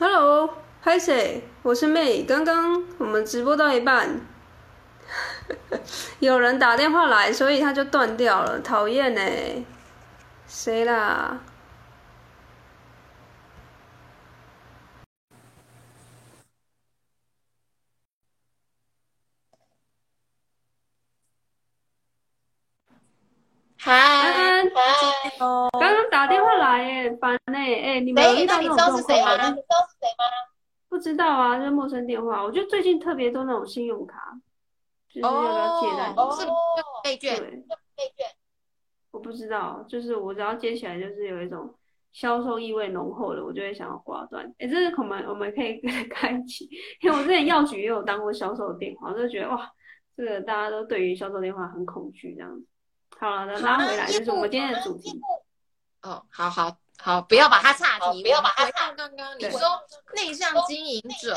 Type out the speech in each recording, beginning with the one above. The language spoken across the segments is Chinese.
Hello，拍谁？我是 May。刚刚我们直播到一半，有人打电话来，所以他就断掉了，讨厌呢。谁啦？嗨，刚刚打电话来耶，烦呢，哎，你们遇到这种状况吗？你知道啊，就是陌生电话。我觉得最近特别多那种信用卡，就是要不要借贷？哦，是被卷，对，被卷。我不知道，就是我只要接起来，就是有一种销售意味浓厚的，我就会想要挂断。哎，这是我们我们可以开启，因为我之前药局也有当过销售电话，我就觉得哇，这个大家都对于销售电话很恐惧这样子。好了，那拉回来就是我们今天的主题。哦，好好好，不要把它岔题，不要把它岔。刚刚你说内向经营者，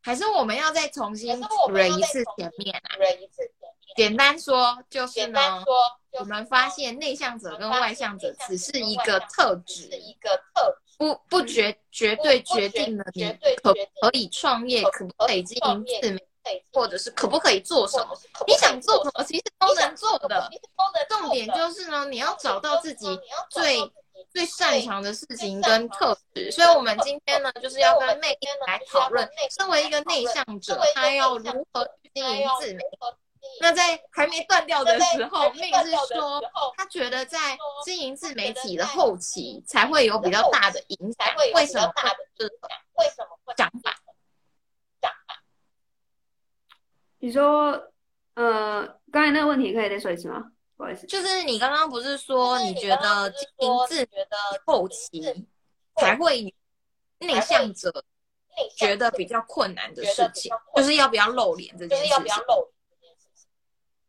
还是我们要再重新捋一次前面啊？简单说就是呢，我们发现内向者跟外向者只是一个特质，一个特不不绝绝对决定了你可可以创业，可不可以经营自媒体。或者是可不可以做什么？你想做什么，其实都能做的。重点就是呢，你要找到自己最最擅长的事情跟特质。所以，我们今天呢，就是要跟 May 来讨论，身为一个内向者，他要如何去经营自媒体。那在还没断掉的时候，May 是说，他觉得在经营自媒体的后期才会有比较大的影响。为什么？就是为什么会讲法？你说，呃，刚才那个问题可以再说一次吗？不好意思，就是你刚刚不是说你觉得经营自觉得后期才会内向者觉得比较困难的事情，就是要不要露脸这件事情。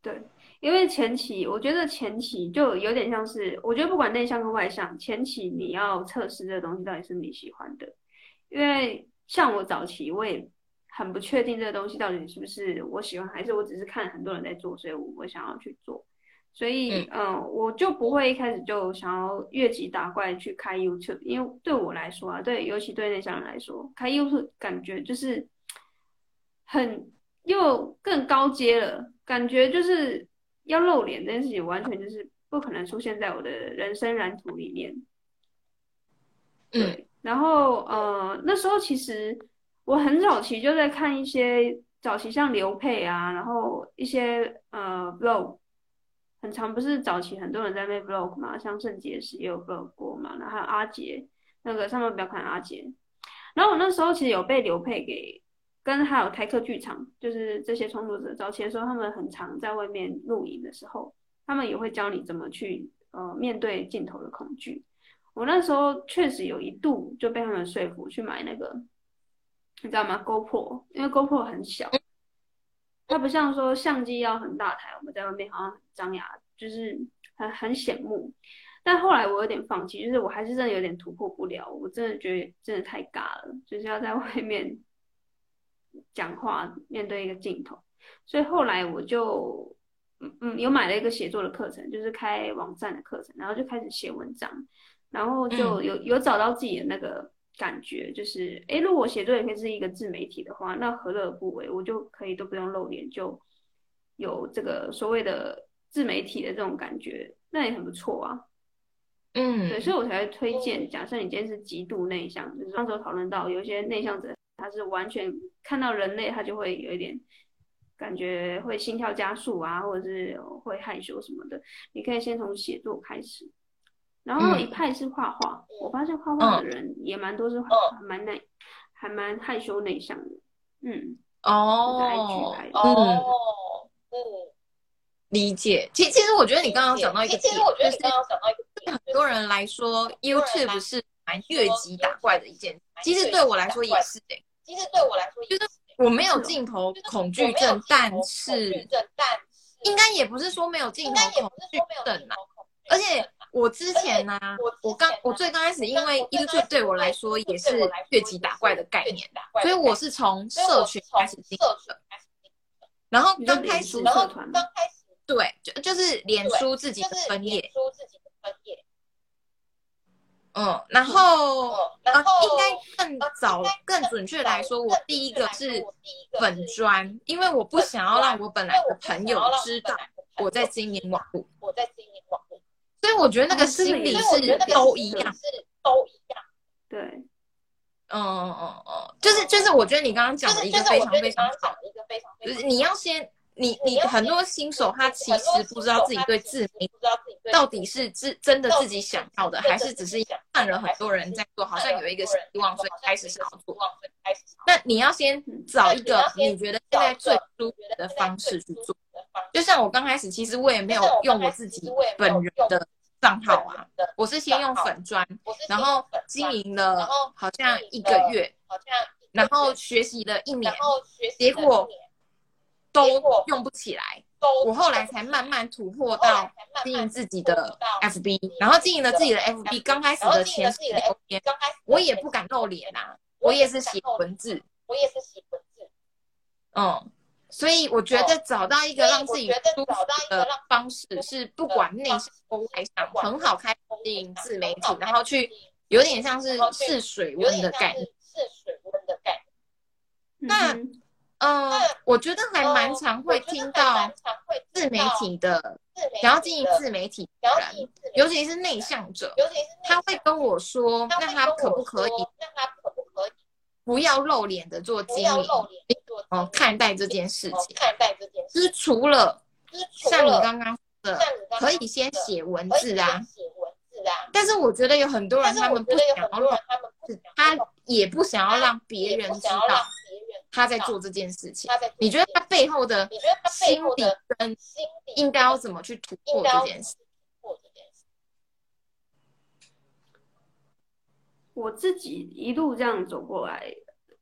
对，因为前期我觉得前期就有点像是，我觉得不管内向跟外向，前期你要测试这个东西到底是你喜欢的，因为像我早期我也。很不确定这个东西到底是不是我喜欢，还是我只是看很多人在做，所以我我想要去做。所以，嗯、呃，我就不会一开始就想要越级打怪去开 YouTube，因为对我来说啊，对，尤其对内向人来说，开 YouTube 感觉就是很又更高阶了，感觉就是要露脸这件事情，完全就是不可能出现在我的人生蓝图里面。对，嗯、然后，呃，那时候其实。我很早期就在看一些早期像刘沛啊，然后一些呃 vlog，很常不是早期很多人在那 vlog 嘛，像圣结石也有 vlog 过嘛，然后还有阿杰，那个上面不要看阿杰，然后我那时候其实有被刘沛给跟还有台客剧场，就是这些创作者早期的时候，他们很常在外面露营的时候，他们也会教你怎么去呃面对镜头的恐惧。我那时候确实有一度就被他们说服去买那个。你知道吗？GoPro，因为 GoPro 很小，它不像说相机要很大台，我们在外面好像很张牙，就是很很显目。但后来我有点放弃，就是我还是真的有点突破不了，我真的觉得真的太尬了，就是要在外面讲话，面对一个镜头。所以后来我就嗯嗯有买了一个写作的课程，就是开网站的课程，然后就开始写文章，然后就有有找到自己的那个。感觉就是，哎，如果我写作也可以是一个自媒体的话，那何乐而不为？我就可以都不用露脸，就有这个所谓的自媒体的这种感觉，那也很不错啊。嗯，对，所以我才会推荐。假设你今天是极度内向，就是上周讨论到有一些内向者，他是完全看到人类，他就会有一点感觉会心跳加速啊，或者是会害羞什么的。你可以先从写作开始。然后一派是画画，嗯、我发现画画的人也蛮多是画，还蛮内，还蛮害羞内向的。嗯，哦，哦，嗯，理解。其实，其实我觉得你刚刚讲到一个点，其实我觉得你刚刚讲到一个点，很多人来说，YouTube 是蛮越级打怪的一件。其实对我来说也是诶。其实对我来说，就是我没有镜头恐惧症，但是，应该也不是说没有镜头恐惧症啊，而且。我之前呢、啊，我刚我最刚开始，因为 YouTube 对我来说也是越级打怪的概念，所以我是从社群开始进的。然后刚开始，然后刚开始，对，就就是脸书自己的分页。嗯，然后，然后、呃、应该更早、更准确来说，我第一个是粉砖，因为我不想要让我本来的朋友知道我在经营网络，我在经营网络，所以我觉得那个心理是都一样，是都一样，对，嗯嗯嗯，就是就是，我觉得你刚刚讲的一个非常非常好，一个非常，就是你要先。你你很多新手他其实不知道自己对自媒体到底是自真的自己想要的，还是只是看了很多人在做，好像有一个希望，所以开始想要做。那你要先找一个你觉得现在最舒服的方式去做。就像我刚开始，其实我也没有用我自己本人的账号啊，我是先用粉砖，然后经营了好像一个月，好像然后学习了一年，结果。都用不起来，我后来才慢慢突破到经营自己的 FB，然后经营了自己的 FB。刚开始的前十天，我也不敢露脸啊，我也是写文字，我也是写文字。嗯，所以我觉得找到一个让自己舒服的方式，是不管内向或外向，很好开始经营自媒体，然后去有点像是试水温的概念，试水温的概念。那。嗯，我觉得还蛮常会听到自媒体的，想要经营自媒体的人，尤其是内向者，他会跟我说，那他可不可以，那他可不要露脸的做经营？哦，看待这件事情，看待这件事，就是除了像你刚刚说的，可以先写文字啊，写文字啊，但是我觉得有很多人他们不想要露，他也不想要让别人知道。他在做这件事情，你觉得他背后的心理跟应该要怎么去突破这件事？我自己一路这样走过来，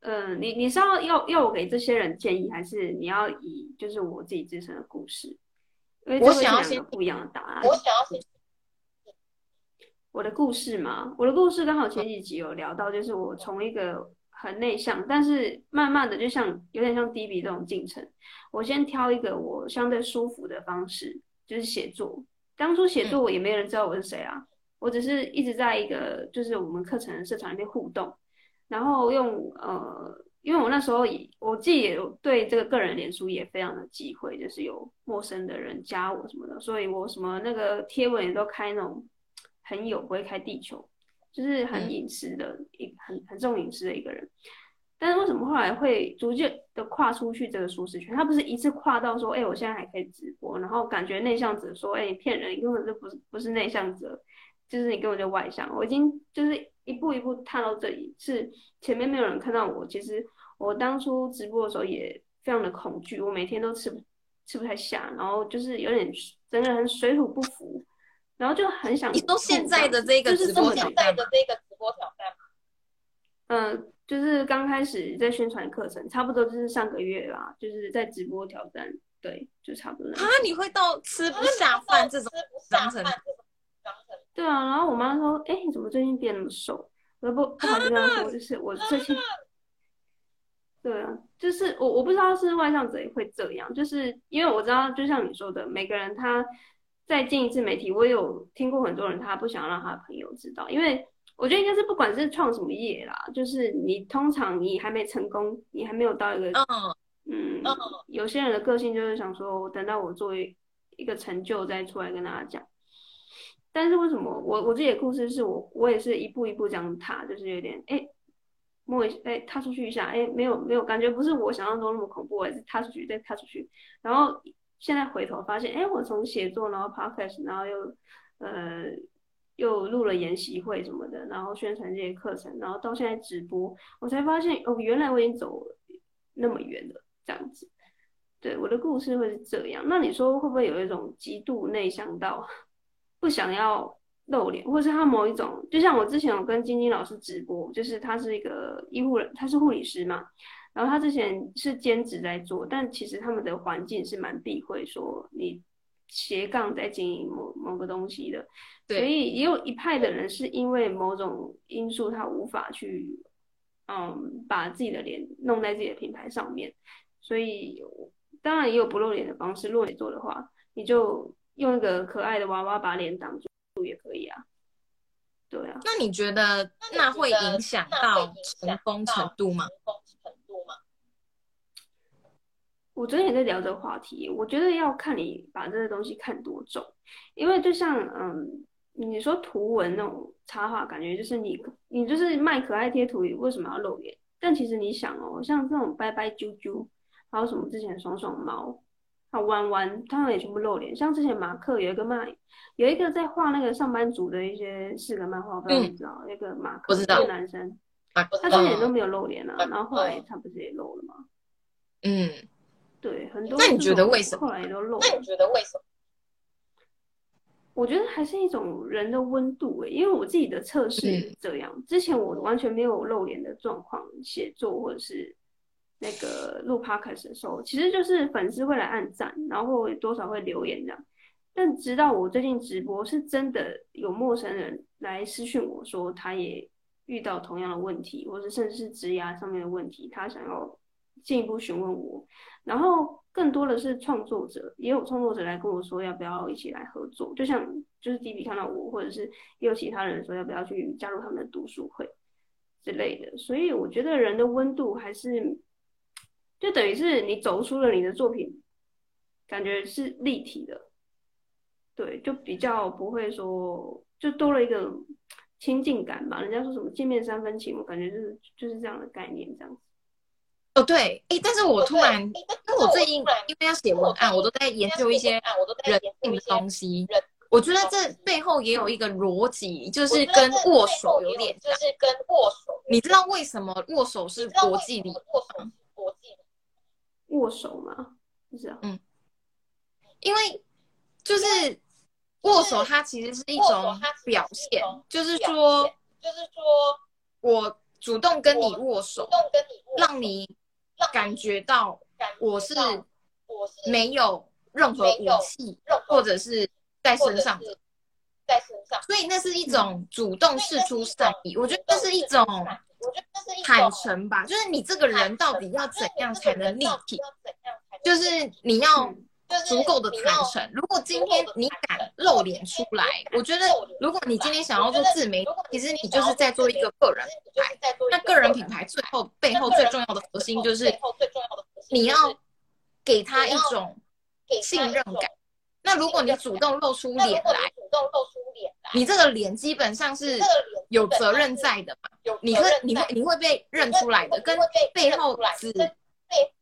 嗯、呃，你你是要要要我给这些人建议，还是你要以就是我自己自身的故事？因为我想要先不一样的答案。我想要先我的故事嘛，我的故事刚好前几集有聊到，就是我从一个。很内向，但是慢慢的就像有点像低比这种进程。我先挑一个我相对舒服的方式，就是写作。当初写作我也没人知道我是谁啊，我只是一直在一个就是我们课程的社团里面互动，然后用呃，因为我那时候也我自己也有对这个个人脸书也非常的忌讳，就是有陌生的人加我什么的，所以我什么那个贴文也都开那种很有，不会开地球。就是很隐私的一很很重隐私的一个人，但是为什么后来会逐渐的跨出去这个舒适圈？他不是一次跨到说，哎、欸，我现在还可以直播，然后感觉内向者说，哎、欸，你骗人，你根本就不是不是内向者，就是你根本就外向。我已经就是一步一步踏到这里，是前面没有人看到我。其实我当初直播的时候也非常的恐惧，我每天都吃不吃不太下，然后就是有点整个人水土不服。然后就很想，你说现在的这个直播挑战，现在的这个直播挑战吗？嗯，就是刚开始在宣传课程，差不多就是上个月啦，就是在直播挑战，对，就差不多。啊，你会到吃不下饭这种当成？对啊，然后我妈说：“哎，你怎么最近变那么瘦？”我不不好意思这样说，就是我最近，对啊，就是我我不知道是外向者也会这样，就是因为我知道，就像你说的，每个人他。再进一次媒体，我有听过很多人，他不想让他的朋友知道，因为我觉得应该是不管是创什么业啦，就是你通常你还没成功，你还没有到一个，嗯，有些人的个性就是想说，我等到我作为一个成就再出来跟大家讲。但是为什么我我自己的故事是我我也是一步一步这样踏，就是有点哎摸一哎踏出去一下，哎没有没有感觉不是我想象中那么恐怖，还是踏出去再踏出去，然后。现在回头发现，哎，我从写作，然后 podcast，然后又，呃，又录了研习会什么的，然后宣传这些课程，然后到现在直播，我才发现，哦，原来我已经走那么远了，这样子。对，我的故事会是这样。那你说会不会有一种极度内向到不想要露脸，或是他某一种，就像我之前有跟晶晶老师直播，就是他是一个医护人，他是护理师嘛。然后他之前是兼职在做，但其实他们的环境是蛮避讳说你斜杠在经营某某个东西的，对，所以也有一派的人是因为某种因素，他无法去，嗯，把自己的脸弄在自己的品牌上面，所以当然也有不露脸的方式。露脸做的话，你就用一个可爱的娃娃把脸挡住也可以啊。对啊，那你觉得那会影响到成功程度吗？我昨天也在聊这个话题，我觉得要看你把这个东西看多重，因为就像嗯，你说图文那种插画，感觉就是你你就是卖可爱贴图，为什么要露脸？但其实你想哦，像这种拜拜啾啾，还有什么之前爽爽猫。啊，弯弯，他们也全部露脸。像之前马克有一个漫，有一个在画那个上班族的一些四个漫画，我不知道你知道？那、嗯、个马克，一个男生，他之前都没有露脸啊，然后后来他不是也露了吗？嗯，对，很多。那你觉得为什么？后来也都露了。那你觉得为什么？我觉得还是一种人的温度诶、欸，因为我自己的测试这样、嗯，之前我完全没有露脸的状况，写作或者是。那个录 podcast 的时候，其实就是粉丝会来按赞，然后多少会留言这样。但直到我最近直播，是真的有陌生人来私讯我说，他也遇到同样的问题，或者甚至是职涯上面的问题，他想要进一步询问我。然后更多的是创作者，也有创作者来跟我说，要不要一起来合作。就像就是迪比看到我，或者是也有其他人说，要不要去加入他们的读书会之类的。所以我觉得人的温度还是。就等于是你走出了你的作品，感觉是立体的，对，就比较不会说，就多了一个亲近感吧。人家说什么见面三分情，我感觉就是就是这样的概念，这样子。哦，对，哎，但是我突然，因为我最近因为要写文案，我都在研究一些人性的东西。我觉得这背后也有一个逻辑，就是跟握手有点像，就是跟握手。你知道为什么握手是国际礼仪？握手吗？是这样。嗯，因为就是握手，它其实是一种表现，就是说，就是说我主动跟你握手，让你感觉到我是没有任何武器或者是在身上的，在身上，所以那是一种主动示出善意。我觉得这是一种。我觉得这是坦诚吧，就是你这个人到底要怎样才能立体？就是你要足够的坦诚。如果今天你敢露脸出来，我觉得如果你今天想要做自媒体，其实你就是在做一个个人品牌。那个人品牌最后背后最重要的核心就是你要给他一种信任感。那如果你主动露出脸来，你这个脸基本上是有责任在的嘛？你会你会你会被认出来的，跟背后只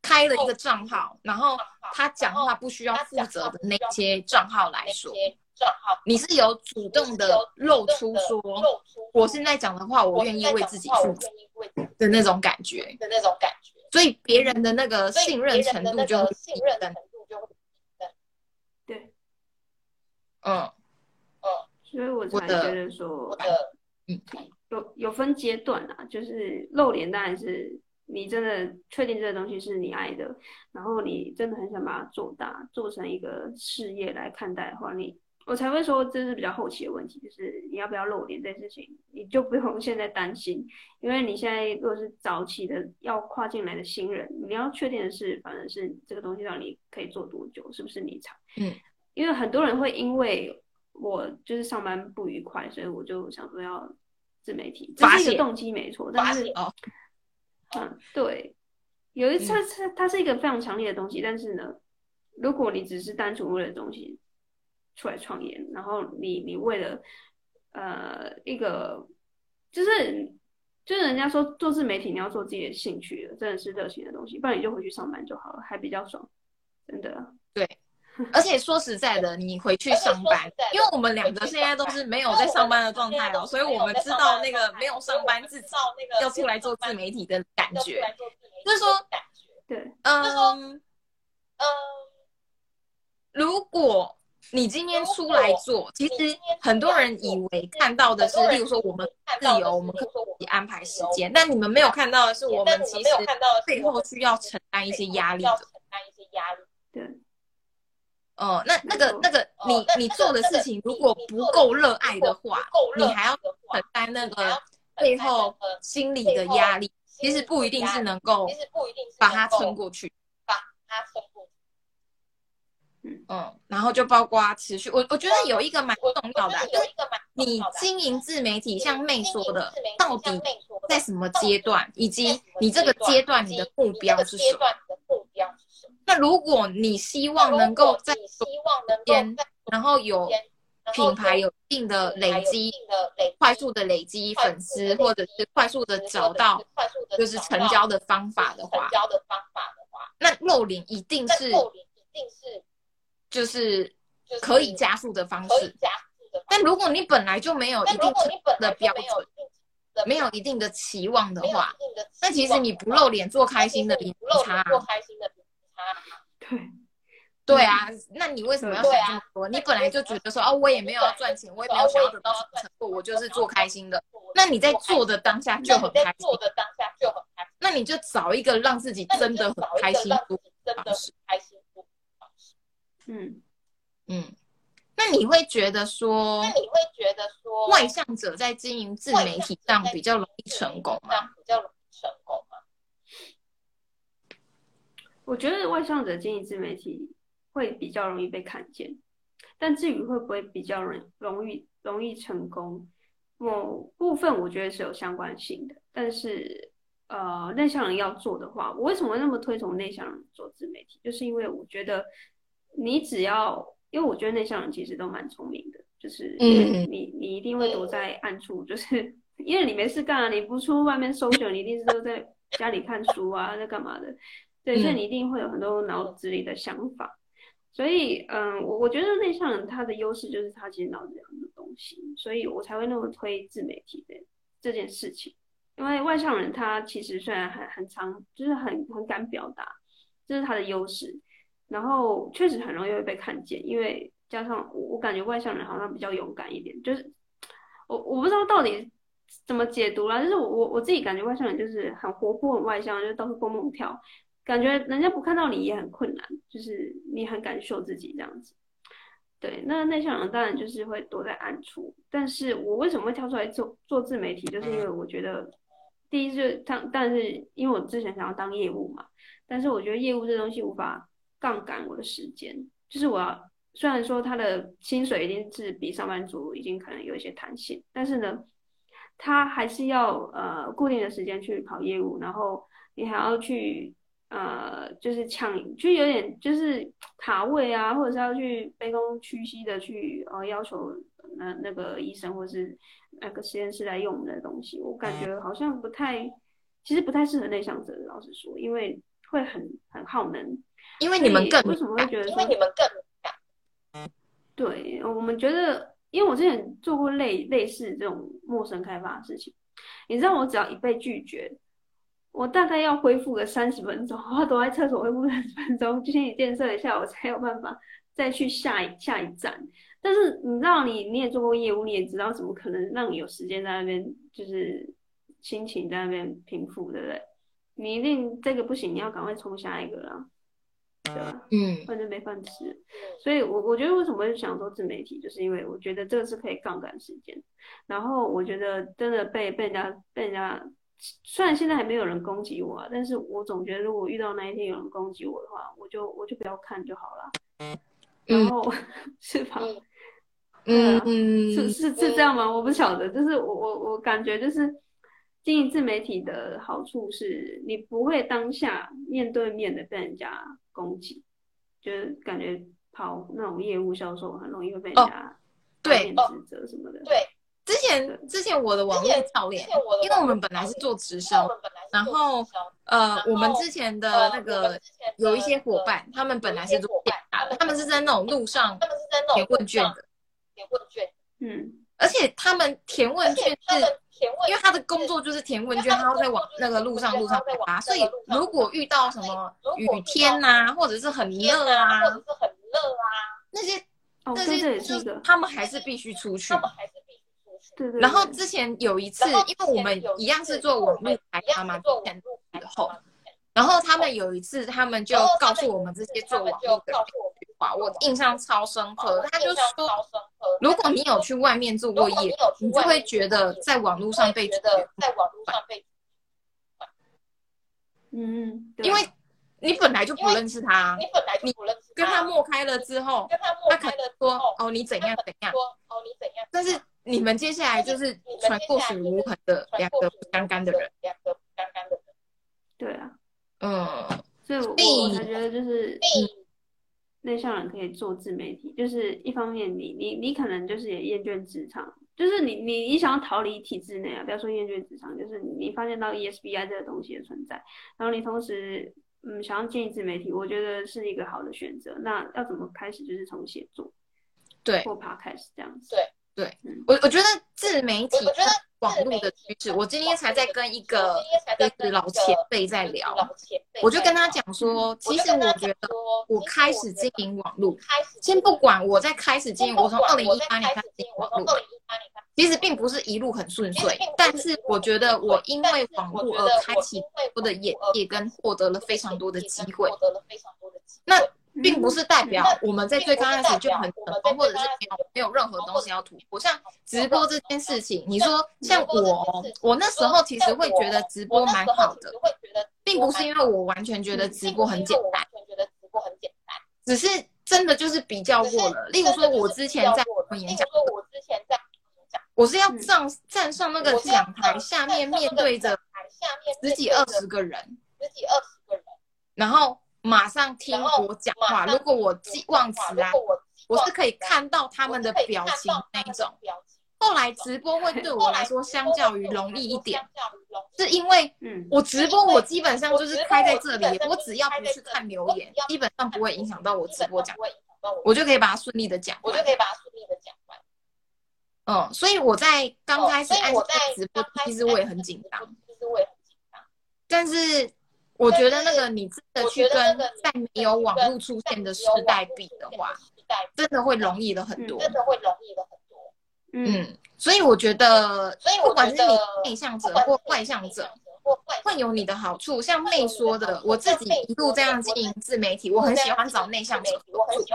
开了一个账号，然后他讲话不需要负责的那些账号来说，你是有主动的露出说，我现在讲的话，我愿意为自己负责的那种感觉的那种感觉，所以别人的那个信任程度就会提升。对嗯，所以我才觉得说，嗯，有有分阶段啊，就是露脸当然是你真的确定这个东西是你爱的，然后你真的很想把它做大，做成一个事业来看待的话，你我才会说这是比较后期的问题，就是你要不要露脸这件事情，你就不用 现在担心，因为你现在如果是早期的要跨进来的新人，你要确定的是，反正是这个东西让你可以做多久，是不是你长，嗯。因为很多人会因为我就是上班不愉快，所以我就想说要自媒体，这是一个动机没错。但是哦，嗯，对，有一次它它是一个非常强烈的东西，但是呢，如果你只是单纯为了东西出来创业，然后你你为了呃一个就是就是人家说做自媒体你要做自己的兴趣的，真的是热情的东西，不然你就回去上班就好了，还比较爽，真的。对。而且说实在的，你回去上班，因为我们两个现在都是没有在上班的状态哦，所以我们知道那个没有上班自己要出来做自媒体的感觉。就是说，对，嗯嗯，如果你今天出来做，其实很多人以为看到的是，例如说我们自由，我们可以安排时间，但你们没有看到的是，我们其实背后需要承担一些压力的。对。哦，那那个那个，你你做的事情如果不够热爱的话，你还要承担那个背后心理的压力，其实不一定是能够，把它撑过去，把它撑过去。嗯，然后就包括持续，我我觉得有一个蛮重要的，就是你经营自媒体，像妹说的，到底在什么阶段，以及你这个阶段你的目标是什么？那如果你希望能够在希望能边，然后有品牌有一定的累积，快速的累积粉丝，或者是快速的找到就是成交的方法的话，那露脸一定是一定是。就是可以加速的方式，但如果你本来就没有一定的标准，没有一定的期望的话，那其实你不露脸做开心的比差。对，对啊，那你为什么要想这么多？你本来就觉得说，哦，我也没有要赚钱，我也没有想要得到什么成果，我就是做开心的。那你在做的当下就很开心做的当下就很开，那你就找一个让自己真的很开心真的很开心。嗯嗯，那你会觉得说，那你会觉得说，外向者在经营自媒体上比较容易成功吗？比较容易成功吗？我觉得外向者经营自媒体会比较容易被看见，但至于会不会比较容容易容易成功，某部分我觉得是有相关性的。但是呃，内向人要做的话，我为什么会那么推崇内向人做自媒体？就是因为我觉得。你只要，因为我觉得内向人其实都蛮聪明的，就是你你你一定会躲在暗处，就是 因为你没事干啊，你不出外面搜寻，你一定是都在家里看书啊，在干嘛的，对，所以你一定会有很多脑子里的想法。所以，嗯，我我觉得内向人他的优势就是他其实脑子里有很多东西，所以我才会那么推自媒体的这件事情。因为外向人他其实虽然很很长，就是很很敢表达，这是他的优势。然后确实很容易会被看见，因为加上我，我感觉外向人好像比较勇敢一点，就是我我不知道到底怎么解读啦，就是我我我自己感觉外向人就是很活泼很外向，就是到处蹦蹦跳，感觉人家不看到你也很困难，就是你很敢秀自己这样子。对，那内向人当然就是会躲在暗处，但是我为什么会跳出来做做自媒体，就是因为我觉得第一是当，但是因为我之前想要当业务嘛，但是我觉得业务这东西无法。杠杆我的时间，就是我要虽然说他的薪水一定是比上班族已经可能有一些弹性，但是呢，他还是要呃固定的时间去跑业务，然后你还要去呃就是抢，就有点就是卡位啊，或者是要去卑躬屈膝的去呃要求那那个医生或是那个实验室来用我们的东西，我感觉好像不太，其实不太适合内向者，老实说，因为会很很耗能。因为你们更为什么会觉得说？因为你们更对，我们觉得，因为我之前做过类类似这种陌生开发的事情，你知道，我只要一被拒绝，我大概要恢复个三十分钟，我要躲在厕所恢复三十分钟，心理建设一下，我才有办法再去下一下一站。但是你知道你，你你也做过业务，你也知道，怎么可能让你有时间在那边，就是心情在那边平复，对不对？你一定这个不行，你要赶快冲下一个了。对吧？嗯，反正没饭吃，所以我我觉得为什么会想做自媒体，就是因为我觉得这个是可以杠杆时间。然后我觉得真的被被人家被人家，虽然现在还没有人攻击我啊，但是我总觉得如果遇到那一天有人攻击我的话，我就我就不要看就好了。然后、嗯、是吧？嗯嗯，是是是这样吗？我不晓得，就是我我我感觉就是经营自媒体的好处是你不会当下面对面的被人家。攻击，就是感觉跑那种业务销售很容易会被人家对指责什么的。对，之前之前我的网络教练，因为我们本来是做直销，然后呃，我们之前的那个有一些伙伴，他们本来是做电商的，他们是在那种路上填问卷的，填问卷，嗯，而且他们填问卷是。因为他的工作就是填问卷，他要在往那个路上路上发，所以如果遇到什么雨天呐，或者是很热啊，或者是很热啊，那些那些就是他们还是必须出去。对对。然后之前有一次，因为我们一样是做网络开发嘛，前以后，然后他们有一次，他们就告诉我们这些做网络的。我印象超深刻，他就说，如果你有去外面做过业，你就会觉得在网络上被觉得在网络上被，嗯，因为你本来就不认识他，你本来就不认识，跟他默开了之后，跟他默开了之后，他可能说哦你怎样怎样，哦你怎样，但是你们接下来就是传过水无痕的两个不相干的人，两个不相干的人，对啊，嗯，所以我我才觉得就是。内向人可以做自媒体，就是一方面你你你可能就是也厌倦职场，就是你你你想要逃离体制内啊，不要说厌倦职场，就是你发现到 ESBI 这个东西的存在，然后你同时嗯想要建立自媒体，我觉得是一个好的选择。那要怎么开始？就是从写作，对，或 Podcast 这样子，对。对，我我觉得自媒体，我觉得网络的趋势，我今天才在跟一个就是老前辈在聊，我就跟他讲说，其实我觉得我开始经营网络，先不管我在开始经营，我从二零一八年开始经营网络，其实并不是一路很顺遂，但是我觉得我因为网络而开启我的眼界，跟获得了非常多的机会，那。并不是代表我们在最刚开始就很成功，或者是没有没有任何东西要突破。像直播这件事情，你说像我，我那时候其实会觉得直播蛮好的，并不是因为我完全觉得直播很简单，觉得直播很简单只是真的就是比较过了。例如说，我之前在演讲，我是要站站上那个讲台，下面面对着十几二十个人，十几二十个人，然后。马上听我讲话。如果我记忘词啊，我是可以看到他们的表情那一种。后来直播会对我来说相较于容易一点，是因为我直播我基本上就是开在这里，我只要不去看留言，基本上不会影响到我直播讲，我就可以把它顺利的讲，我就可以把它顺利的讲完。嗯，所以我在刚开始按这个直播，其实我也很紧张，其实我也很紧张，但是。我觉得那个你真的去跟在没有网络出现的时代比的话，真的会容易了很多。真的会容易了很多。嗯，所以我觉得，所以不管是你内向者或外向者，会有你的好处。像妹说的，我自己一路这样经营自媒体，我很喜欢找内向者合作，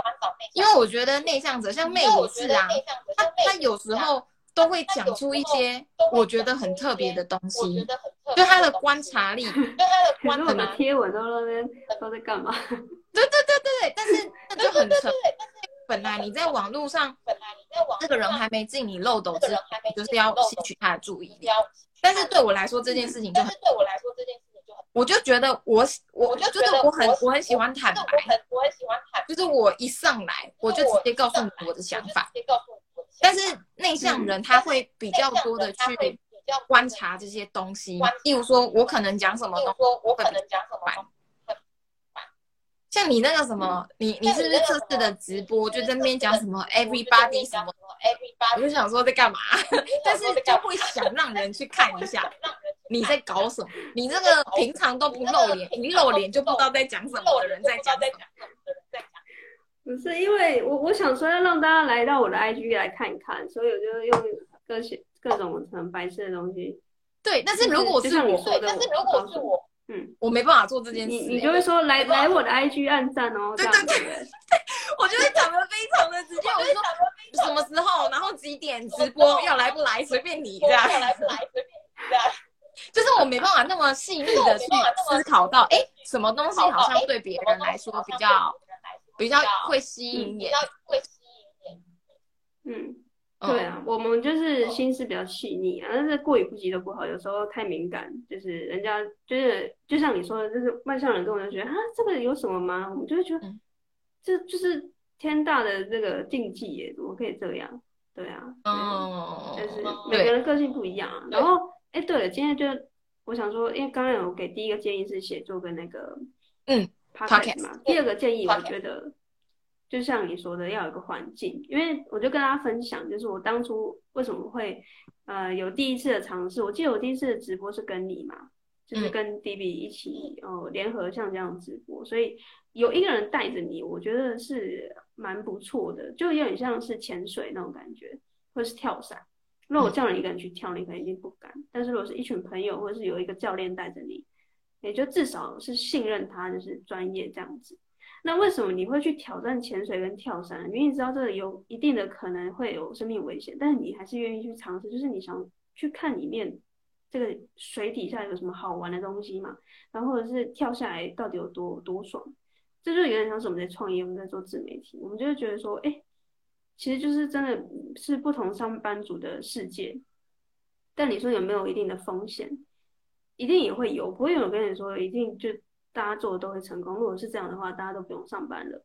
因为我觉得内向者像妹也是啊，他他有时候。都会讲出一些我觉得很特别的东西，就他的观察力，就他的观察力。贴文都在那边都在干嘛？对对对对，但是那就很扯。本来你在网络上，本来你在网这个人还没进你漏斗之前，就是要吸取他的注意力。但是对我来说这件事情就很，对我来说这件事情就很，我就觉得我我就觉得我很我很喜欢坦白，我很喜欢坦白，就是我一上来我就直接告诉你我的想法。但是内向人他会比较多的去观察这些东西，例如说，我可能讲什么东西，我可能讲什么，像你那个什么，你你是不是这次的直播就在那边讲什么 everybody 什么 everybody，我就想说在干嘛，但是就会想让人去看一下 你在搞什么，你这个平常都不露脸，一露脸就不知道在讲什么的人在讲什么。不是因为我我想说要让大家来到我的 IG 来看一看，所以我就用各些各种很白色的东西。对，但是如果是我，但是如果是我，嗯，我没办法做这件事。你你就会说来来我的 IG 按赞哦，对对对对，我就会讲的非常的直接，我就说什么时候，然后几点直播，要来不来随便你这样，要来不来随便你这样，就是我没办法那么细腻的去思考到，哎，什么东西好像对别人来说比较。比较会吸引眼，比较会吸引眼。嗯，对啊，我们就是心思比较细腻啊，但是过犹不及都不好。有时候太敏感，就是人家就是就像你说的，就是外向人跟我就觉得啊，这个有什么吗？我们就会觉得这就是天大的这个禁忌耶，怎么可以这样？对啊，嗯，就是每个人个性不一样啊。然后，哎，对了，今天就我想说，因为刚刚有给第一个建议是写作跟那个，嗯。Podcast 嘛，第二个建议，我觉得就像你说的，要有一个环境，因为我就跟大家分享，就是我当初为什么会呃有第一次的尝试。我记得我第一次的直播是跟你嘛，就是跟 DB 一起哦、呃、联合像这样直播，所以有一个人带着你，我觉得是蛮不错的，就有点像是潜水那种感觉，或是跳伞。如果我叫你一个人去跳，你可能不敢，但是如果是一群朋友，或者是有一个教练带着你。也就至少是信任他，就是专业这样子。那为什么你会去挑战潜水跟跳伞？因为你知道这个有一定的可能会有生命危险，但是你还是愿意去尝试，就是你想去看里面这个水底下有什么好玩的东西嘛，然后或者是跳下来到底有多多爽，这就有点像是我们在创业，我们在做自媒体，我们就会觉得说，哎，其实就是真的是不同上班族的世界，但你说有没有一定的风险？一定也会有，不会有人跟你说一定就大家做的都会成功。如果是这样的话，大家都不用上班了。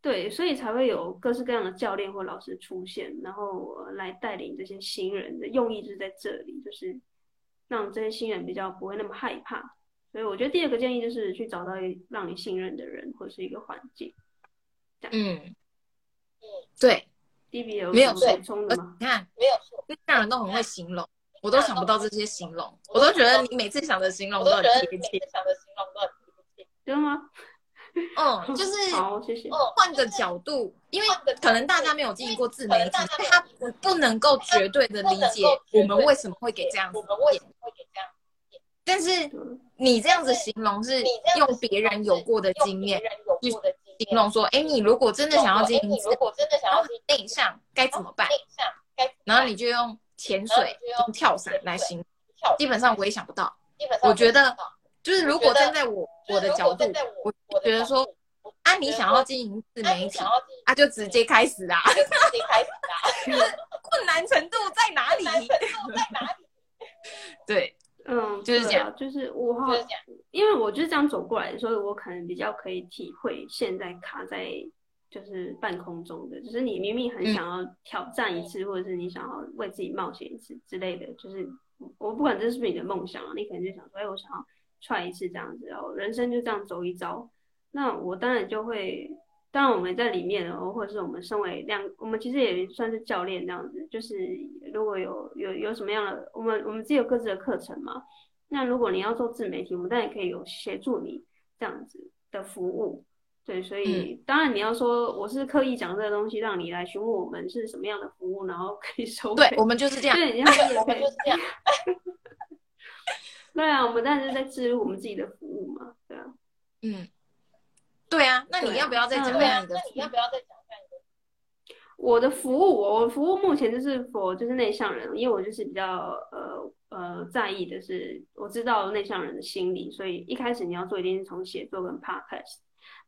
对，所以才会有各式各样的教练或老师出现，然后来带领这些新人的用意就是在这里，就是让这些新人比较不会那么害怕。所以我觉得第二个建议就是去找到一让你信任的人或是一个环境。嗯嗯，对，DB 有没有补充的吗？你看，没有错，因为大家人都很会形容，我都想不到这些形容，我都觉得你每次想的形容都很贴切，想的形容都很贴切，真的吗？嗯，就是好，谢谢。换个角度，因为可能大家没有经历过自媒体，他不不能够绝对的理解我们为什么会给这样子演。但是你这样子形容是用别人有过的经验去形容说，哎，你如果真的想要经营，如果真的想要内向该怎么办？然后你就用潜水、用跳伞来形容。基本上我也想不到。我觉得。就是如果站在我我的角度，我觉得说，啊，你想要经营自媒体，啊，就直接开始啦，直接开始啦，困难程度在哪里？在哪里？对，嗯，就是这样，就是我哈，因为我就是这样走过来，所以我可能比较可以体会现在卡在就是半空中的，就是你明明很想要挑战一次，或者是你想要为自己冒险一次之类的，就是我不管这是不是你的梦想啊，你可能就想说，哎，我想要。踹一次这样子，然后人生就这样走一遭。那我当然就会，当然我们在里面，然后或者是我们身为两，我们其实也算是教练这样子。就是如果有有有什么样的，我们我们自己有各自的课程嘛。那如果你要做自媒体，我们当然也可以有协助你这样子的服务。对，所以、嗯、当然你要说我是刻意讲这个东西，让你来询问我们是什么样的服务，然后可以收费。对，我们就是这样。对，然后也可以就是这样。对啊，我们当然是在置入我们自己的服务嘛，对啊，嗯，对啊，那你要不要再讲一下你的？那你要不要再讲一下你的？我的服务，我服务目前就是 for 就是内向人，因为我就是比较呃呃在意的是，我知道内向人的心理，所以一开始你要做一定是从写作跟 podcast，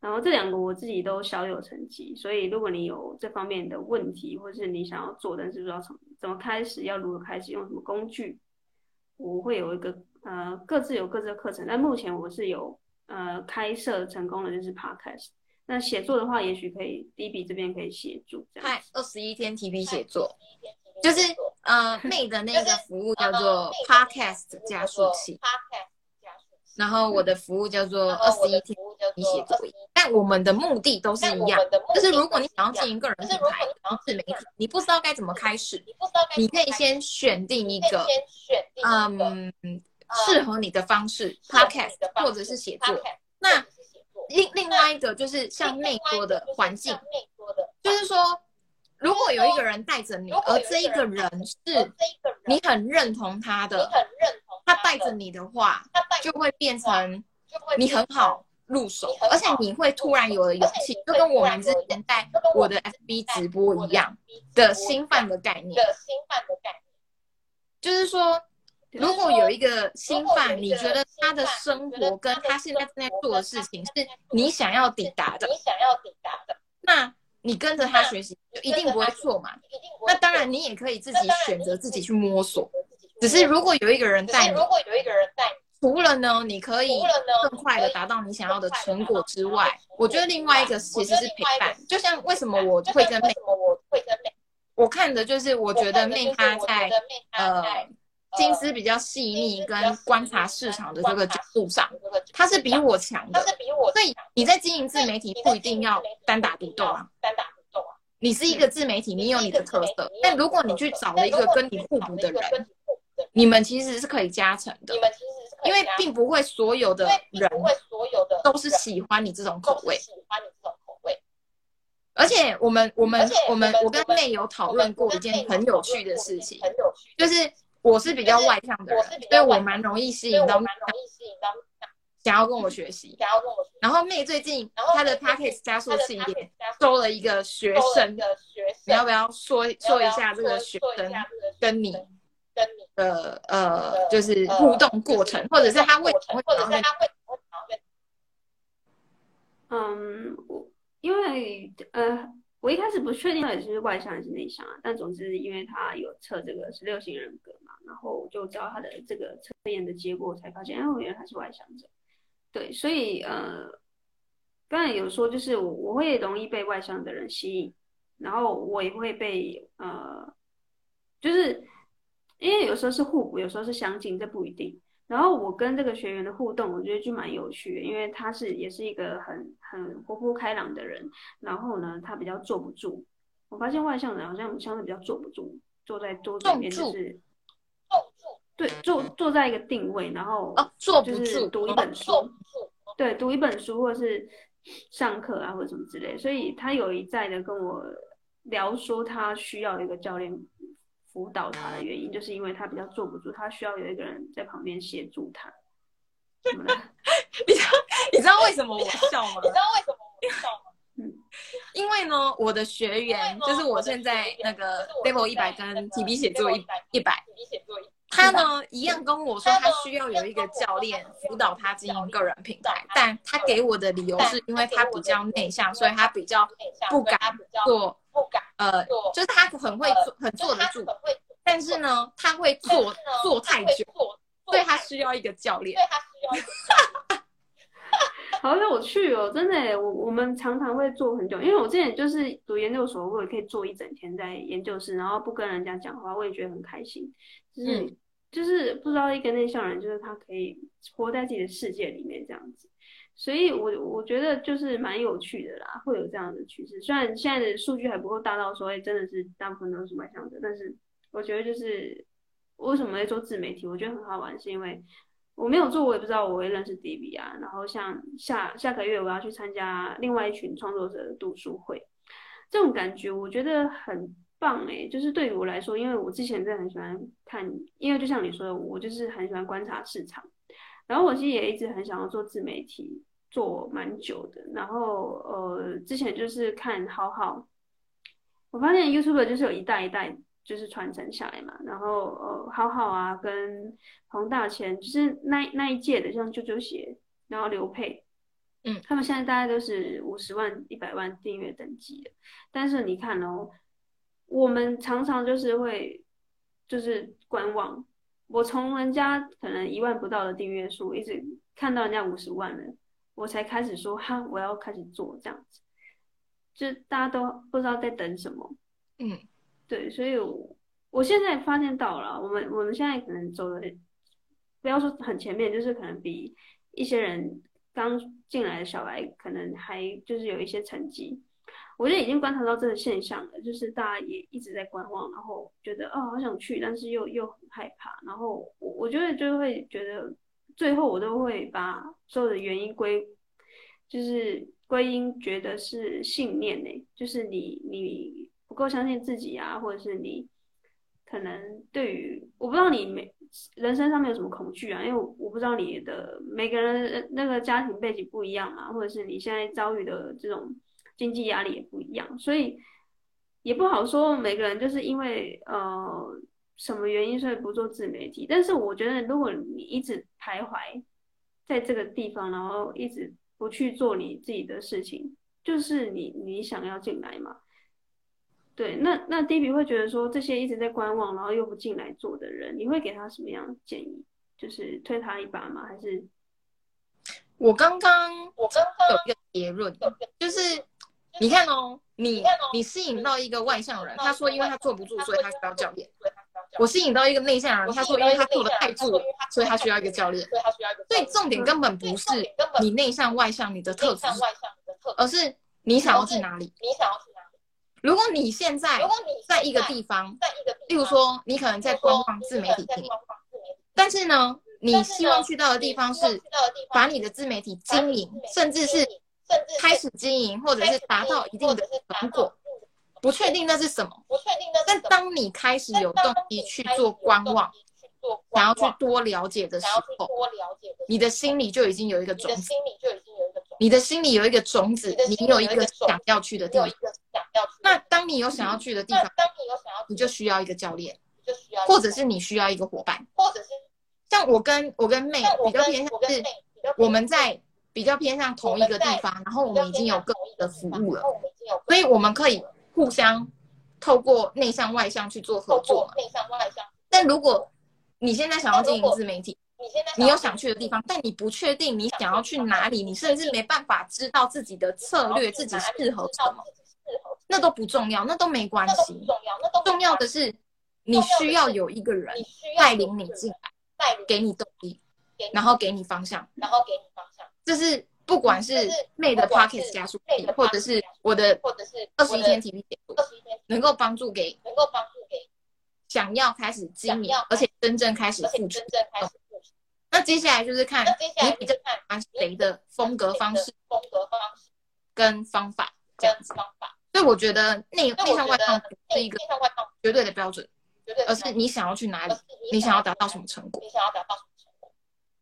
然后这两个我自己都小有成绩，所以如果你有这方面的问题，或是你想要做，但是不知道从怎么开始，要如何开始，用什么工具，我会有一个。呃，各自有各自的课程，但目前我是有呃开设成功的，就是 podcast。那写作的话，也许可以 DB 这边可以协助。嗨，二十一天 T P 写作，就是呃妹的那个服务叫做 podcast 加速器。然后我的服务叫做二十一天提笔写作，但我们的目的都是一样，就是如果你想要经营个人品牌，然后自媒体，你不知道该怎么开始，你可以先选定一个，嗯。适合你的方式，podcast 或者是写作。那另另外一个就是像妹说的环境，就是说，如果有一个人带着你，而这一个人是你很认同他的，他带着你的话，就会变成你很好入手，而且你会突然有了勇气，就跟我们之前在我的 FB 直播一样的新范的概念，的新范的概念就是说。如果有一个新范，你觉得他的生活跟他现在正在做的事情是你想要抵达的，你想要抵达的，那你跟着他学习就一定不会错嘛。那当然，你也可以自己选择自己去摸索。只是如果有一个人带你，如果有一个人带你，除了呢，你可以更快的达到你想要的成果之外，我觉得另外一个其实是陪伴。就像为什么我会跟妹，我会跟妹，我看的就是我觉得妹她在呃。心思比较细腻，跟观察市场的这个角度上，她是比我强的。所以你在经营自媒体不一定要单打独斗啊。单打独斗啊。你是一个自媒体，你有你的特色。但如果你去找了一个跟你互补的人，你们其实是可以加成的。因为并不会所有的人都是喜欢你这种口味。喜欢你这种口味而且我们我们我们我跟妹有讨论过一件很有趣的事情，就是。我是比较外向的人，所以我蛮容易吸引到，想要跟我学习。然后妹最近她的 Podcast 加速器也收了一个学生，你要不要说说一下这个学生跟你跟你的呃，就是互动过程，或者是他为什么会，或者是他为什么会想要跟，嗯，我因为呃，我一开始不确定到底是外向还是内向啊，但总之因为他有测这个十六型人格嘛，然后我就知道他的这个测验的结果，才发现，哎，我原来他是外向者。对，所以呃，刚才有说就是我我会容易被外向的人吸引，然后我也会被呃，就是。因为有时候是互补，有时候是相近，这不一定。然后我跟这个学员的互动，我觉得就蛮有趣的，因为他是也是一个很很活泼开朗的人。然后呢，他比较坐不住。我发现外向人好像相对比较坐不住，坐在桌子里面就是坐住，对，坐坐在一个定位，然后哦，坐不住，读一本书，对，读一本书或者是上课啊或者什么之类。所以他有一再的跟我聊说，他需要一个教练。辅导他的原因，就是因为他比较坐不住，他需要有一个人在旁边协助他。怎么了？你知道你知道为什么我笑吗？你知道为什么我笑吗？嗯，因为呢，我的学员就是我现在那个 level 一百跟提笔写作一一百，他呢一样跟我说，他需要有一个教练辅导他经营个人品牌，但他给我的理由是因为他比较内向，所以他比较不敢做。不敢，呃，就是他很会做，很坐得住，但是呢，他会坐坐太久，所以他需要一个教练。对，他需要一个。好有趣哦，真的，我我们常常会坐很久，因为我之前就是读研究所，我也可以坐一整天在研究室，然后不跟人家讲话，我也觉得很开心。就是、嗯、就是不知道一个内向人，就是他可以活在自己的世界里面这样子。所以我，我觉得就是蛮有趣的啦，会有这样的趋势。虽然现在的数据还不够大到说，真的是大部分都是外向者，但是我觉得就是为什么会做自媒体，我觉得很好玩，是因为我没有做，我也不知道我会认识 DB 啊。然后像下下个月我要去参加另外一群创作者的读书会，这种感觉我觉得很棒诶、就是对于我来说，因为我之前真的很喜欢看，因为就像你说的，我就是很喜欢观察市场。然后我其实也一直很想要做自媒体，做蛮久的。然后呃，之前就是看好好，我发现 YouTube 就是有一代一代就是传承下来嘛。然后呃，好好啊，跟黄大千，就是那那一届的，像啾啾鞋，然后刘佩，嗯，他们现在大概都是五十万、一百万订阅等级的。但是你看哦，我们常常就是会就是观望。我从人家可能一万不到的订阅数，一直看到人家五十万了，我才开始说哈，我要开始做这样子，就大家都不知道在等什么，嗯，对，所以我我现在发现到了，我们我们现在可能走的，不要说很前面，就是可能比一些人刚进来的小白可能还就是有一些成绩。我觉得已经观察到这个现象了，就是大家也一直在观望，然后觉得哦，好想去，但是又又很害怕，然后我我觉得就会觉得最后我都会把所有的原因归，就是归因觉得是信念呢，就是你你不够相信自己啊，或者是你可能对于我不知道你每人生上面有什么恐惧啊，因为我我不知道你的每个人那个家庭背景不一样嘛，或者是你现在遭遇的这种。经济压力也不一样，所以也不好说每个人就是因为呃什么原因，所以不做自媒体。但是我觉得，如果你一直徘徊在这个地方，然后一直不去做你自己的事情，就是你你想要进来嘛？对，那那 DB 会觉得说，这些一直在观望，然后又不进来做的人，你会给他什么样的建议？就是推他一把吗？还是我刚刚我刚刚有一个结论，就是。你看哦，你你吸引到一个外向人，他说因为他坐不住，所以他需要教练。我吸引到一个内向人，他说因为他坐的太住，所以他需要一个教练。所以重点根本不是你内向外向你的特质，而是你想要去哪里。你想要去哪里？如果你现在在一个地方，例如说你可能在官方自媒体，但是呢，你希望去到的地方是把你的自媒体经营，甚至是。开始经营，或者是达到一定的成果，不确定那是什么。不确定但当你开始有动力去做观望，想要去多了解的时候，你的心里就已经有一个种子。你的心里有一个种子，你有一个想要去的地方。那当你有想要去的地方，你就需要一个教练。或者是你需要一个伙伴，或者是像我跟我跟妹比较偏向是我们在比较偏向同一个地方，然后我们已经有各自的服务了，所以我们可以互相透过内向外向去做合作嘛。内向外向。但如果你现在想要经营自媒体，你现在你有想去的地方，但你不确定你想要去哪里，你甚至没办法知道自己的策略，自己适合什么，那都不重要，那都没关系。重要的是你需要有一个人带领你进来，给你动力，然后给你方向，然后给你方向。这是不管是妹的 Podcast 加速器，或者是我的或者是二十一天体力解读，能够帮助给能够帮助给想要开始经营，而且真正开始付出。那接下来就是看你比较看欢谁的风格方式、风格方式跟方法这样子方法。所以我觉得内内向外放不是一个绝对的标准，而是你想要去哪里，你想要达到什么成果，你想要达到什么成果。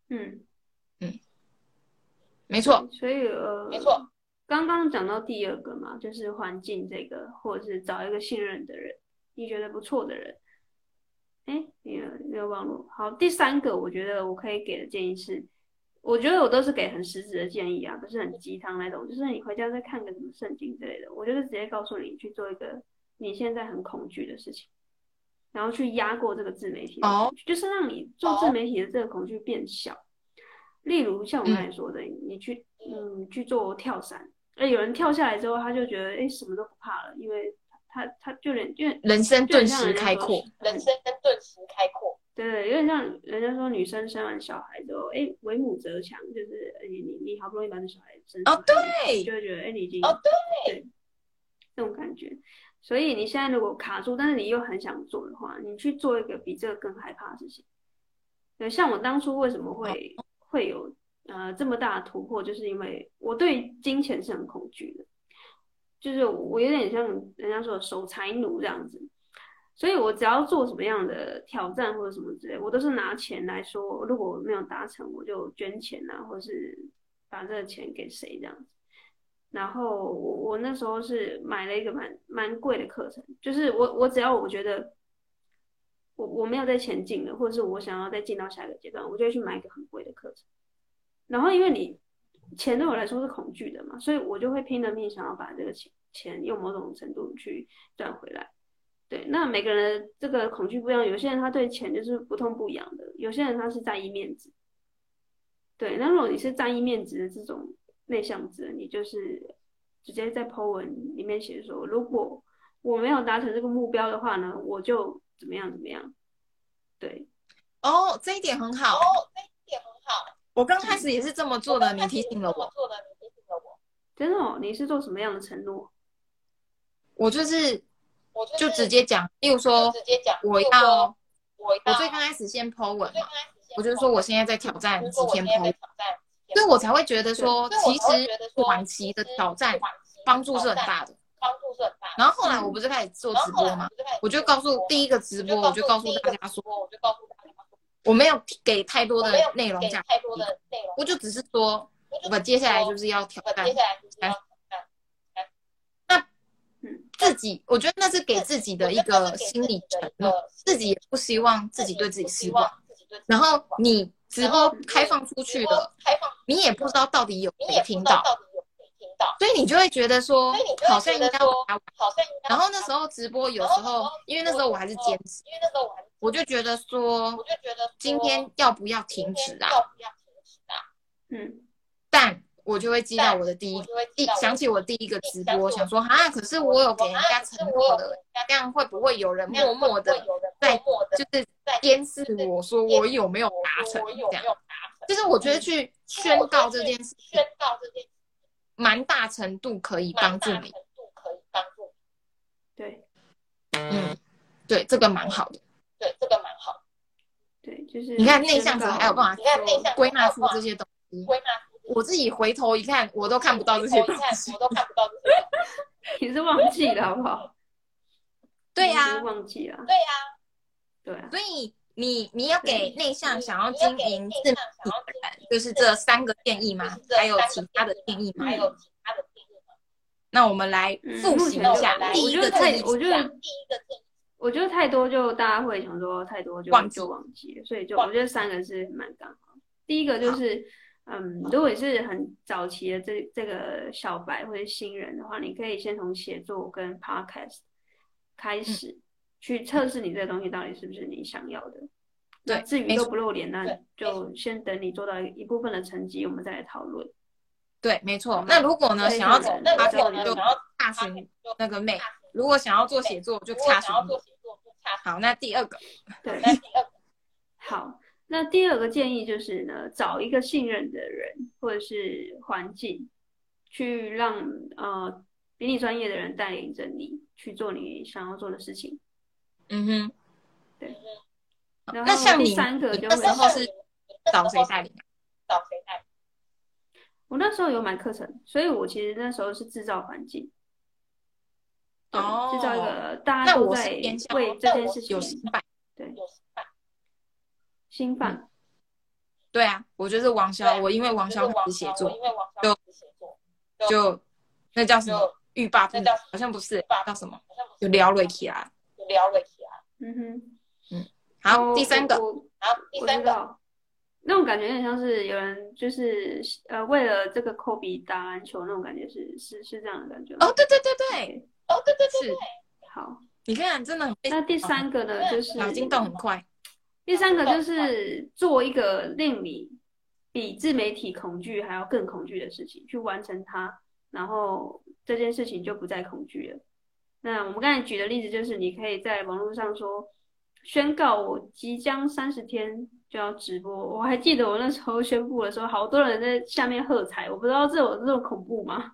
嗯。没错，所以呃，没错，刚刚讲到第二个嘛，就是环境这个，或者是找一个信任的人，你觉得不错的人。哎，没有没有网络。好，第三个，我觉得我可以给的建议是，我觉得我都是给很实质的建议啊，不是很鸡汤那种，就是你回家再看个什么圣经之类的，我就是直接告诉你去做一个你现在很恐惧的事情，然后去压过这个自媒体，哦，就是让你做自媒体的这个恐惧变小。例如像我刚才说的，嗯、你去嗯去做跳伞，哎，有人跳下来之后，他就觉得哎什么都不怕了，因为他他就连因为人生顿时开阔，人生顿时开阔，对对，有点像人家说女生生完小孩之后，哎为母则强，就是你你你好不容易把这小孩生哦对，就会觉得哎你已经哦对对这种感觉，所以你现在如果卡住，但是你又很想做的话，你去做一个比这个更害怕的事情。对，像我当初为什么会。会有呃这么大的突破，就是因为我对金钱是很恐惧的，就是我有点像人家说守财奴这样子，所以我只要做什么样的挑战或者什么之类，我都是拿钱来说，如果没有达成，我就捐钱啊，或是把这个钱给谁这样子。然后我我那时候是买了一个蛮蛮贵的课程，就是我我只要我觉得。我我没有在前进的，或者是我想要再进到下一个阶段，我就会去买一个很贵的课程。然后因为你钱对我来说是恐惧的嘛，所以我就会拼了命想要把这个钱钱用某种程度去赚回来。对，那每个人这个恐惧不一样，有些人他对钱就是不痛不痒的，有些人他是在意面子。对，那如果你是在意面子的这种内向者，你就是直接在 po 文里面写说，如果我没有达成这个目标的话呢，我就。怎么样？怎么样？对，哦，这一点很好。哦，这一点很好。我刚开始也是这么做的，你提醒了我。做的，你提醒了我。真的哦？你是做什么样的承诺？我就是，我就直接讲，例如说，直接讲，我要，我我最刚开始先 po 文嘛，我就是说我现在在挑战几天 po 文，所以我才会觉得说，其实短期的挑战帮助是很大的。帮助是很大。然后后来我不是开始做直播吗？我就告诉第一个直播，我就告诉大家说，我就告诉大家，我没有给太多的内容讲，太多的内容，我就只是说，我接下来就是要挑战。那自己，我觉得那是给自己的一个心理承诺，自己也不希望自己对自己失望。然后你直播开放出去了，你也不知道到底有没有听到。所以你就会觉得说，好像应该然后那时候直播有时候，因为那时候我还是坚持，因为那时候我还是，我就觉得说，我就觉得今天要不要停止啊？要不要停止啊？嗯，但我就会记到我的第一，第想起我第一个直播，想说啊，可是我有给人家承诺的，这样会不会有人默默的在，就是监视我说我有没有达成？这样，就是我觉得去宣告这件事，宣告这件事。程度可以帮助你，对，嗯，对，这个蛮好的，对，这个蛮好，对，就是你看内向者还有办法归纳出这些东西，归纳，我自己回头一看，我都看不到这些东西，我都看不到这些东西，你是忘记了好不好？对呀，忘记了，对呀，对啊，所以。你你要给内向想要经营自媒体，就是这三个建议吗？还有其他的建议吗？还有其他的建议吗？那我们来复习一下。第一个建议，我觉得第一个，我觉得太多就大家会想说太多就就忘记了，所以就我觉得三个是蛮刚好。第一个就是，嗯，如果你是很早期的这这个小白或者新人的话，你可以先从写作跟 podcast 开始去测试你这个东西到底是不是你想要的。对，至于露不露脸，那就先等你做到一部分的成绩，我们再来讨论。对，没错。那如果呢，想要走 podcast 就大学那个妹。如果想要做写作，就洽询。好，那第二个，对，好，那第二个建议就是呢，找一个信任的人或者是环境，去让呃比你专业的人带领着你去做你想要做的事情。嗯哼，对。那像你第三个就会那时候是找谁带领？找谁带？我那时候有买课程，所以我其实那时候是制造环境。哦，制造一个大家都在为这件事情有兴奋，对，兴奋，对啊，我就是王潇，我因为王潇开始写作，就就那叫什么欲罢不能，好像不是叫什么，就聊了起来，聊了起来，嗯哼，嗯，好，第三个，好，第三个，那种感觉有点像是有人就是呃为了这个科比打篮球那种感觉，是是是这样的感觉哦，对对对对。哦，对对对，是，好，你看，真的很。那第三个呢，就是脑筋动很快。第三个就是做一个令你比自媒体恐惧还要更恐惧的事情，去完成它，然后这件事情就不再恐惧了。那我们刚才举的例子就是，你可以在网络上说，宣告我即将三十天就要直播。我还记得我那时候宣布的时候，好多人在下面喝彩，我不知道这有这么恐怖吗？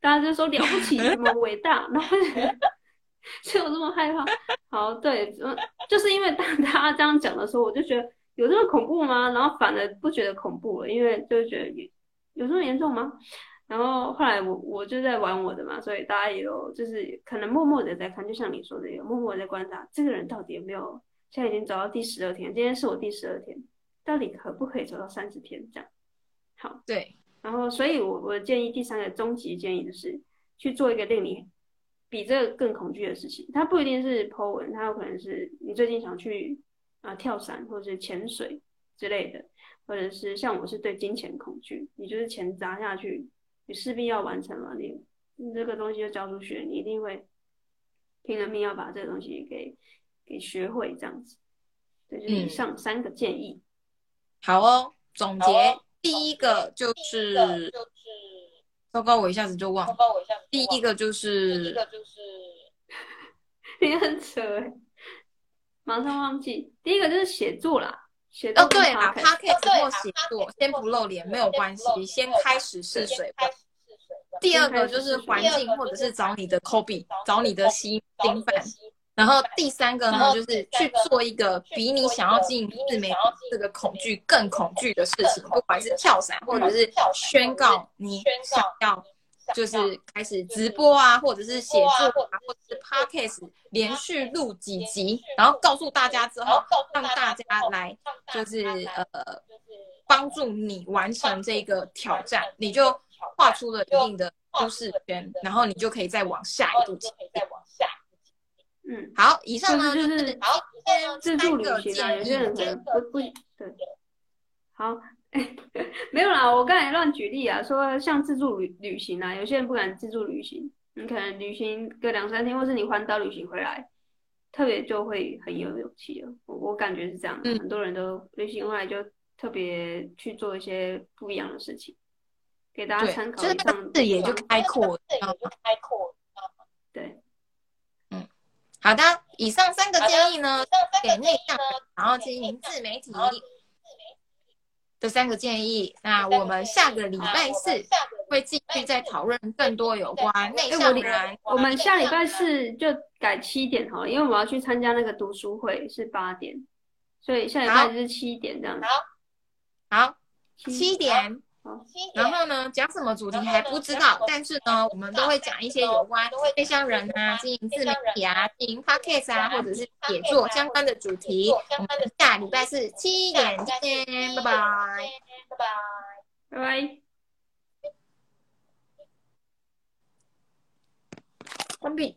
大家就说了不起，什么伟大，然后就 我这么害怕。好，对，就是因为当他这样讲的时候，我就觉得有这么恐怖吗？然后反而不觉得恐怖了，因为就觉得有有这么严重吗？然后后来我我就在玩我的嘛，所以大家也有就是可能默默的在看，就像你说的，有默默的在观察这个人到底有没有，现在已经走到第十二天，今天是我第十二天，到底可不可以走到三十天这样？好，对。然后，所以我我建议第三个终极建议就是去做一个令你比这个更恐惧的事情。它不一定是 po 文，它有可能是你最近想去啊、呃、跳伞或者是潜水之类的，或者是像我是对金钱恐惧，你就是钱砸下去，你势必要完成了，你你这个东西就交出去，你一定会拼了命要把这个东西给给学会这样子。对，就是以上三个建议。嗯、好哦，总结。第一个就是，糟糕，我一下子就忘了。第一个就是，第一个就是，你很扯，马上忘记。第一个就是写作啦，写作。哦，对啦，Podcast 或写作，先不露脸没有关系，先开始试水。第二个就是环境，或者是找你的 copy，找你的新新范。然后第三个呢，就是去做一个比你想要经营自媒体这个恐惧更恐惧的事情，不管是跳伞，或者是宣告你想要就是开始直播啊，或者是写作啊，或者是 podcast 连续录几集，然后告诉大家之后，让大家来就是呃帮助你完成这个挑战，你就画出了一定的舒适圈，然后你就可以再往下一步。嗯，好，以上呢就是好，自助旅行啊，有些人可能不不对。好，哎，没有啦，我刚才乱举例啊，说像自助旅旅行啊，有些人不敢自助旅行，你可能旅行个两三天，或是你环岛旅行回来，特别就会很有勇气了。我我感觉是这样的，很多人都旅行回来就特别去做一些不一样的事情，给大家参考。一下视野就开阔，视野就开阔。好的，以上三个建议呢，给内向然后进行自媒体的三个建议。那我们下个礼拜四会继续再讨论更多有关内向人。我们下礼拜四就改七点哈，因为我们要去参加那个读书会是八点，所以下礼拜就是七点这样子。好，好，七点。然后呢，讲什么主题还不知道，但是呢，我们都会讲一些有关内向人啊、经营自媒体啊、经营 podcast 啊，或者是写作相关的主题。我们下礼拜四七点见，拜拜，拜拜，拜。拜，关闭。